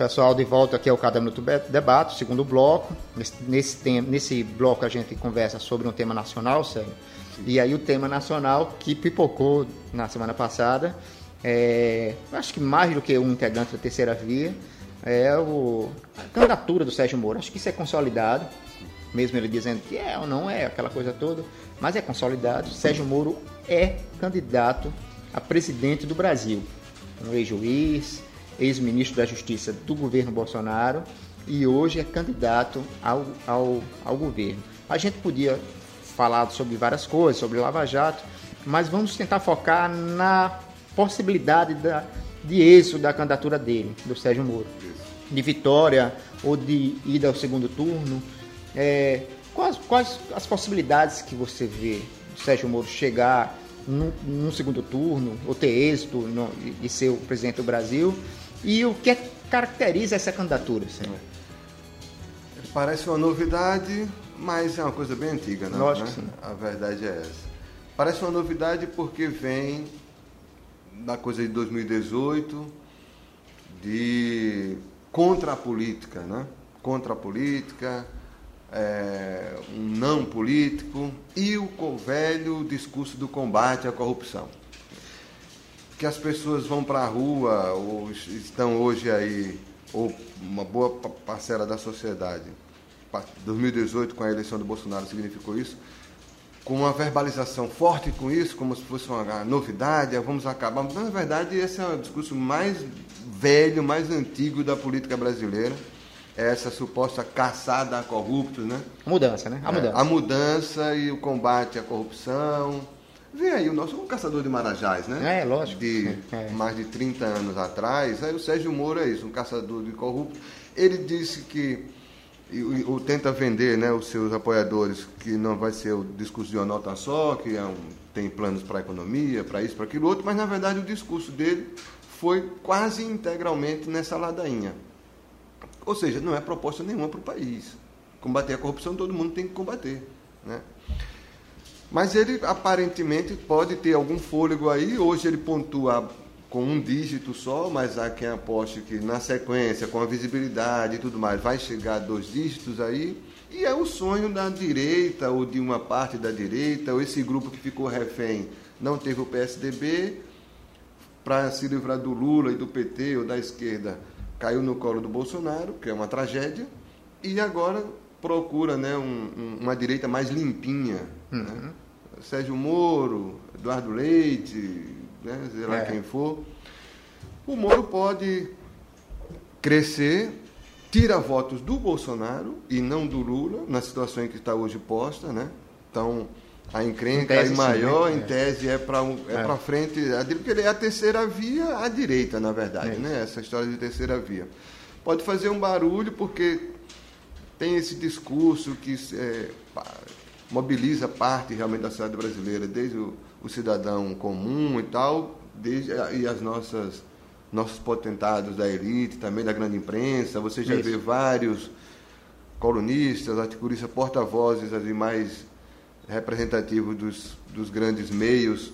pessoal, de volta aqui ao Cada Minuto Debate, segundo bloco. Nesse, tema, nesse bloco a gente conversa sobre um tema nacional, Sérgio. E aí o tema nacional que pipocou na semana passada, é, acho que mais do que um integrante da terceira via, é o, a candidatura do Sérgio Moro. Acho que isso é consolidado, mesmo ele dizendo que é ou não é, aquela coisa toda, mas é consolidado. Sérgio Moro é candidato a presidente do Brasil. Um ex-juiz, ex-ministro da Justiça do governo Bolsonaro e hoje é candidato ao, ao, ao governo. A gente podia falar sobre várias coisas, sobre Lava Jato, mas vamos tentar focar na possibilidade da, de êxito da candidatura dele, do Sérgio Moro. De vitória ou de ida ao segundo turno. É, quais, quais as possibilidades que você vê do Sérgio Moro chegar no, no segundo turno, ou ter êxito no, de ser o presidente do Brasil? E o que é, caracteriza essa candidatura, senhor? Parece uma novidade, mas é uma coisa bem antiga, não? Lógico né? sim. A verdade é essa. Parece uma novidade porque vem da coisa de 2018, de contra a política, né? Contra a política, é, um não político e o velho discurso do combate à corrupção. Que as pessoas vão para a rua, ou estão hoje aí, ou uma boa parcela da sociedade, 2018 com a eleição do Bolsonaro significou isso, com uma verbalização forte com isso, como se fosse uma novidade, vamos acabar. Mas, na verdade, esse é o discurso mais velho, mais antigo da política brasileira. É essa suposta caçada a corruptos, né? A mudança, né? A mudança. É, a mudança e o combate à corrupção. Vem aí o nosso um caçador de marajás, né? É, lógico. De é. mais de 30 anos atrás. Aí o Sérgio Moro é isso, um caçador de corruptos. Ele disse que ou tenta vender né, os seus apoiadores que não vai ser o discurso de uma nota só, que é um, tem planos para a economia, para isso, para aquilo outro, mas na verdade o discurso dele foi quase integralmente nessa ladainha. Ou seja, não é proposta nenhuma para o país. Combater a corrupção todo mundo tem que combater. Né? Mas ele aparentemente pode ter algum fôlego aí. Hoje ele pontua com um dígito só, mas há quem aposte que na sequência, com a visibilidade e tudo mais, vai chegar a dois dígitos aí. E é o sonho da direita, ou de uma parte da direita, ou esse grupo que ficou refém, não teve o PSDB, para se livrar do Lula e do PT ou da esquerda, caiu no colo do Bolsonaro, que é uma tragédia, e agora procura né, um, um, uma direita mais limpinha. Uhum. Né? Sérgio Moro, Eduardo Leite, né, sei lá é. quem for, o Moro pode crescer, tira votos do Bolsonaro e não do Lula, na situação em que está hoje posta, né? Então, a encrenca aí maior, sim, né? em tese, é para é, é. frente, porque ele é a terceira via à direita, na verdade, é né? Essa história de terceira via. Pode fazer um barulho porque tem esse discurso que é, mobiliza parte realmente da sociedade brasileira, desde o o cidadão comum e tal, desde, e as nossas nossos potentados da elite, também da grande imprensa. Você já Isso. vê vários colunistas, articulistas, porta-vozes ali mais representativos dos, dos grandes meios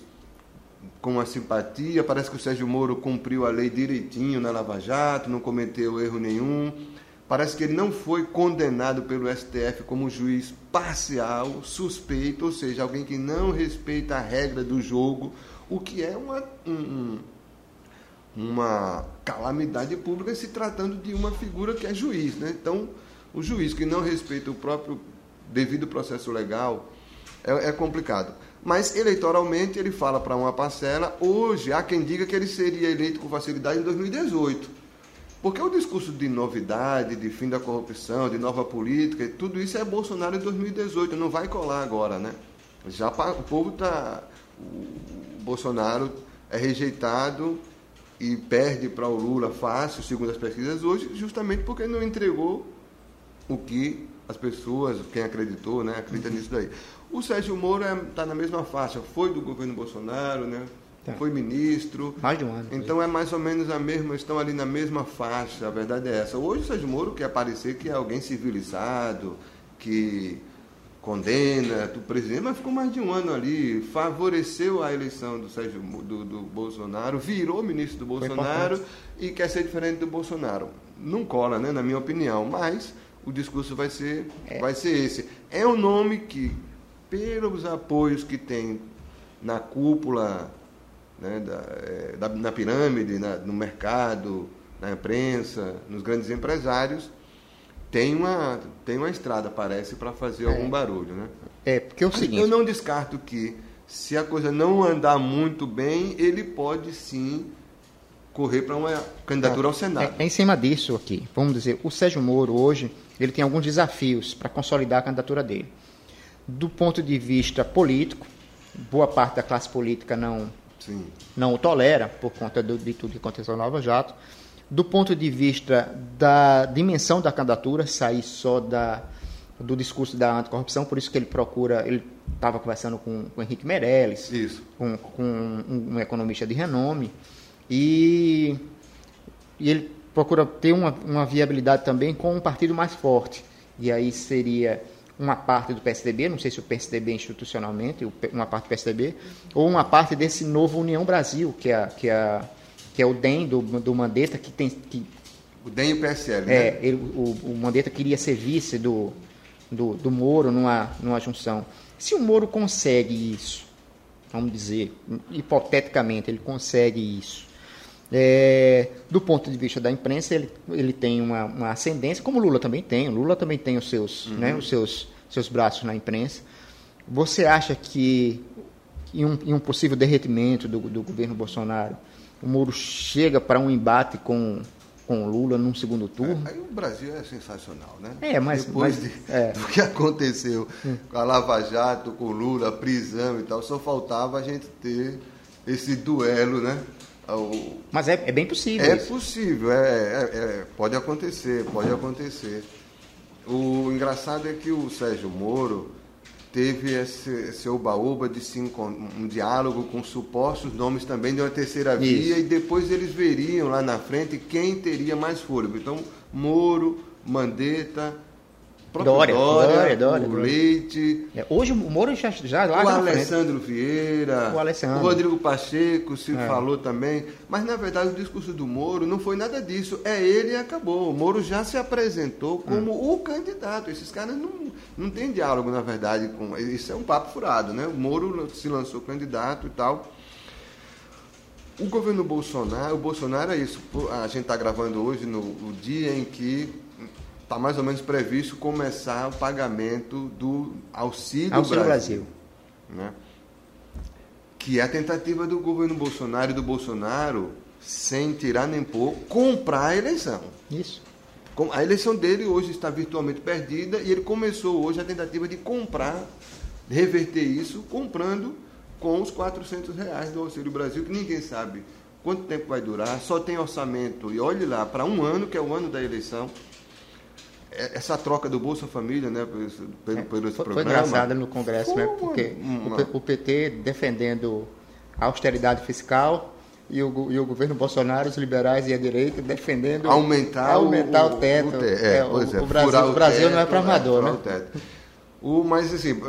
com a simpatia. Parece que o Sérgio Moro cumpriu a lei direitinho na Lava Jato, não cometeu erro nenhum. Parece que ele não foi condenado pelo STF como juiz parcial, suspeito, ou seja, alguém que não respeita a regra do jogo, o que é uma, um, uma calamidade pública se tratando de uma figura que é juiz. Né? Então, o juiz que não respeita o próprio devido processo legal é, é complicado. Mas eleitoralmente ele fala para uma parcela. Hoje há quem diga que ele seria eleito com facilidade em 2018. Porque o discurso de novidade, de fim da corrupção, de nova política, tudo isso é Bolsonaro em 2018, não vai colar agora, né? Já o povo está. O Bolsonaro é rejeitado e perde para o Lula fácil, segundo as pesquisas hoje, justamente porque não entregou o que as pessoas, quem acreditou, né, acredita nisso daí. O Sérgio Moro está é, tá na mesma faixa, foi do governo Bolsonaro, né? Tá. Foi ministro. Mais de um ano. Então é mais ou menos a mesma, estão ali na mesma faixa, a verdade é essa. Hoje o Sérgio Moro quer parecer que é alguém civilizado, que condena o presidente, mas ficou mais de um ano ali, favoreceu a eleição do Sérgio do, do Bolsonaro, virou ministro do Bolsonaro e quer ser diferente do Bolsonaro. não cola, né, na minha opinião. Mas o discurso vai ser, é. vai ser esse. É um nome que, pelos apoios que tem na cúpula, né, da, é, da, na pirâmide, na, no mercado, na imprensa, nos grandes empresários, tem uma, tem uma estrada, parece, para fazer é. algum barulho. Né? É, porque é o seguinte... Eu não descarto que, se a coisa não andar muito bem, ele pode sim correr para uma candidatura ao Senado. É, é, em cima disso aqui, vamos dizer, o Sérgio Moro hoje, ele tem alguns desafios para consolidar a candidatura dele. Do ponto de vista político, boa parte da classe política não, Sim. não o tolera, por conta do, de tudo que aconteceu no Nova Jato. Do ponto de vista da dimensão da candidatura, sair só da, do discurso da anticorrupção, por isso que ele procura, ele estava conversando com, com o Henrique Meirelles, isso. com, com um, um economista de renome, e, e ele procura ter uma, uma viabilidade também com um partido mais forte. E aí seria uma parte do PSDB, não sei se o PSDB institucionalmente, uma parte do PSDB, ou uma parte desse novo União Brasil, que é, que é, que é o DEM do, do Mandetta, que tem. Que, o DEM e o PSL, é, né? Ele, o, o Mandetta queria ser vice do, do, do Moro numa, numa junção. Se o Moro consegue isso, vamos dizer, hipoteticamente, ele consegue isso, é, do ponto de vista da imprensa, ele, ele tem uma, uma ascendência, como o Lula também tem. O Lula também tem os seus, uhum. né, os seus, seus braços na imprensa. Você acha que, em um, em um possível derretimento do, do governo Bolsonaro, o Moro chega para um embate com, com o Lula num segundo turno? É, aí o Brasil é sensacional, né? É, mas... Depois mas, de, é. do que aconteceu hum. com a Lava Jato, com o Lula, prisão e tal, só faltava a gente ter esse duelo, né? O... Mas é, é, bem possível. É isso. possível, é, é, é, pode acontecer, pode acontecer. O engraçado é que o Sérgio Moro teve esse, esse oba-oba de sim, um diálogo com supostos nomes também de uma terceira via isso. e depois eles veriam lá na frente quem teria mais fôlego. Então, Moro, Mandetta, Dória, Dória, Dória, Dória, o Leite. É, hoje o Moro já, já lá O Alessandro Vieira. O Alessandro. O Rodrigo Pacheco se é. falou também. Mas na verdade o discurso do Moro não foi nada disso. É ele e acabou. O Moro já se apresentou como hum. o candidato. Esses caras não, não têm diálogo, na verdade. com Isso é um papo furado, né? O Moro se lançou candidato e tal. O governo Bolsonaro, o Bolsonaro é isso. A gente está gravando hoje no dia em que está mais ou menos previsto começar o pagamento do Auxílio, Auxílio Brasil. Brasil né? Que é a tentativa do governo Bolsonaro e do Bolsonaro, sem tirar nem pôr, comprar a eleição. Isso. A eleição dele hoje está virtualmente perdida e ele começou hoje a tentativa de comprar, reverter isso, comprando com os 400 reais do Auxílio Brasil, que ninguém sabe quanto tempo vai durar, só tem orçamento, e olhe lá, para um ano, que é o ano da eleição, essa troca do Bolsa Família, né, pelo, pelo, esse foi, programa. Foi engraçada no Congresso, né, porque uma... o, PT defendendo a austeridade fiscal e o, e o governo Bolsonaro, os liberais e a direita defendendo aumentar, aumentar o, o teto. O, é, é, o, é, o Brasil, Brasil teto, não é para amador, né? O teto. O, mas assim,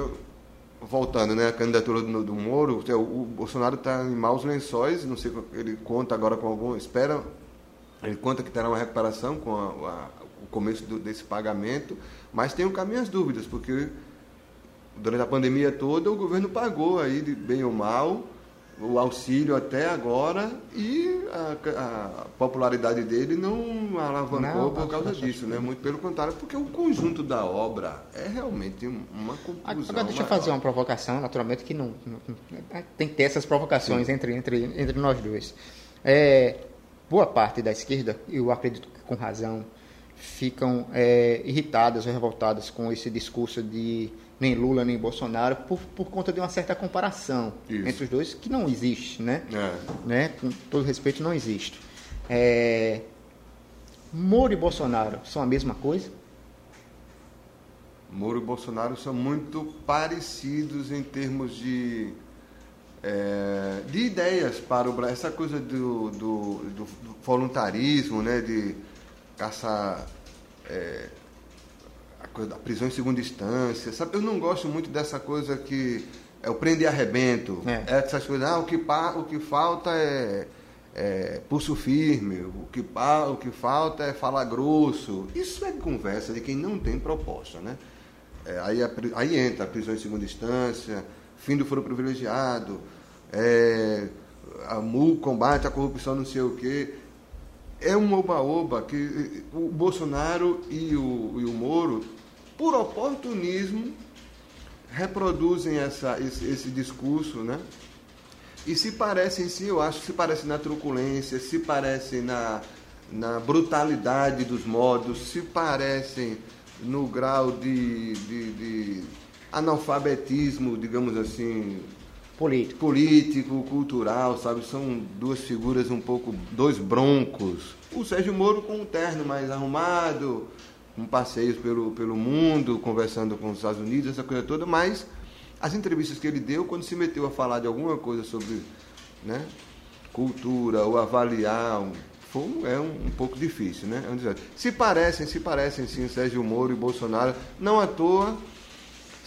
voltando, né, a candidatura do, do Moro, o, Bolsonaro está em maus lençóis, não sei, ele conta agora com algum, espera, ele conta que terá uma recuperação com a, a o começo do, desse pagamento, mas tenho cá minhas dúvidas, porque durante a pandemia toda o governo pagou aí, de bem ou mal, o auxílio até agora e a, a popularidade dele não alavancou não, por causa disso, né? Muito pelo contrário, porque o conjunto da obra é realmente uma conclusão. Agora deixa eu fazer uma provocação, naturalmente que não, não, tem que ter essas provocações entre, entre, entre nós dois. É, boa parte da esquerda, eu acredito que com razão, ficam é, irritadas ou revoltadas com esse discurso de nem Lula nem Bolsonaro por, por conta de uma certa comparação Isso. entre os dois que não existe, né? É. né? Com todo respeito, não existe. É... Moro e Bolsonaro são a mesma coisa? Moro e Bolsonaro são muito parecidos em termos de, é, de ideias para o Brasil. Essa coisa do, do, do voluntarismo, né? De caça é, a coisa da prisão em segunda instância, sabe? Eu não gosto muito dessa coisa que é o prende e arrebento, é. essas coisas. Ah, o que, o que falta é, é, pulso firme, o que, o que falta é falar grosso. Isso é conversa de quem não tem proposta, né? É, aí, aí entra a prisão em segunda instância, fim do foro privilegiado, é, a MU combate a corrupção, não sei o quê. É um oba-oba que o Bolsonaro e o, e o Moro, por oportunismo, reproduzem essa, esse, esse discurso, né? E se parece em si, eu acho que se parece na truculência, se parece na, na brutalidade dos modos, se parecem no grau de, de, de analfabetismo, digamos assim, político. político, cultural, sabe? São duas figuras um pouco, dois broncos. O Sérgio Moro com um terno mais arrumado, com passeios pelo, pelo mundo, conversando com os Estados Unidos, essa coisa toda, mas as entrevistas que ele deu, quando se meteu a falar de alguma coisa sobre né, cultura ou avaliar, é um, um, pouco difícil, né? Se parecem, se parecem sim, Sérgio Moro e Bolsonaro, não à toa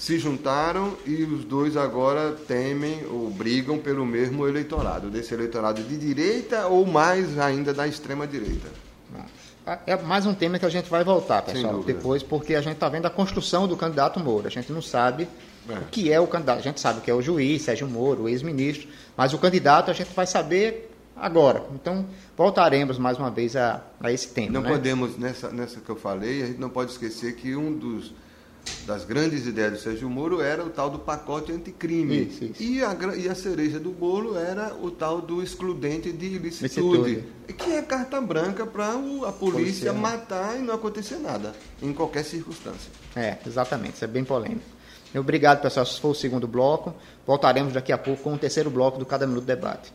se juntaram e os dois agora temem ou brigam pelo mesmo eleitorado, desse eleitorado de direita ou mais ainda da extrema direita. É mais um tema que a gente vai voltar, pessoal, depois, porque a gente está vendo a construção do candidato Moro. A gente não sabe é. O que é o candidato? A gente sabe que é o juiz, Sérgio Moro, o ex-ministro, mas o candidato a gente vai saber agora. Então, voltaremos mais uma vez a, a esse tema. Não né? podemos, nessa, nessa que eu falei, a gente não pode esquecer que um dos das grandes ideias do Sérgio Moro era o tal do pacote anticrime. Isso, isso. E, a, e a cereja do bolo era o tal do excludente de ilicitude, que é carta branca para a polícia matar e não acontecer nada, em qualquer circunstância. É, exatamente, isso é bem polêmico. Obrigado, pessoal. Esse foi o segundo bloco. Voltaremos daqui a pouco com o terceiro bloco do Cada Minuto Debate.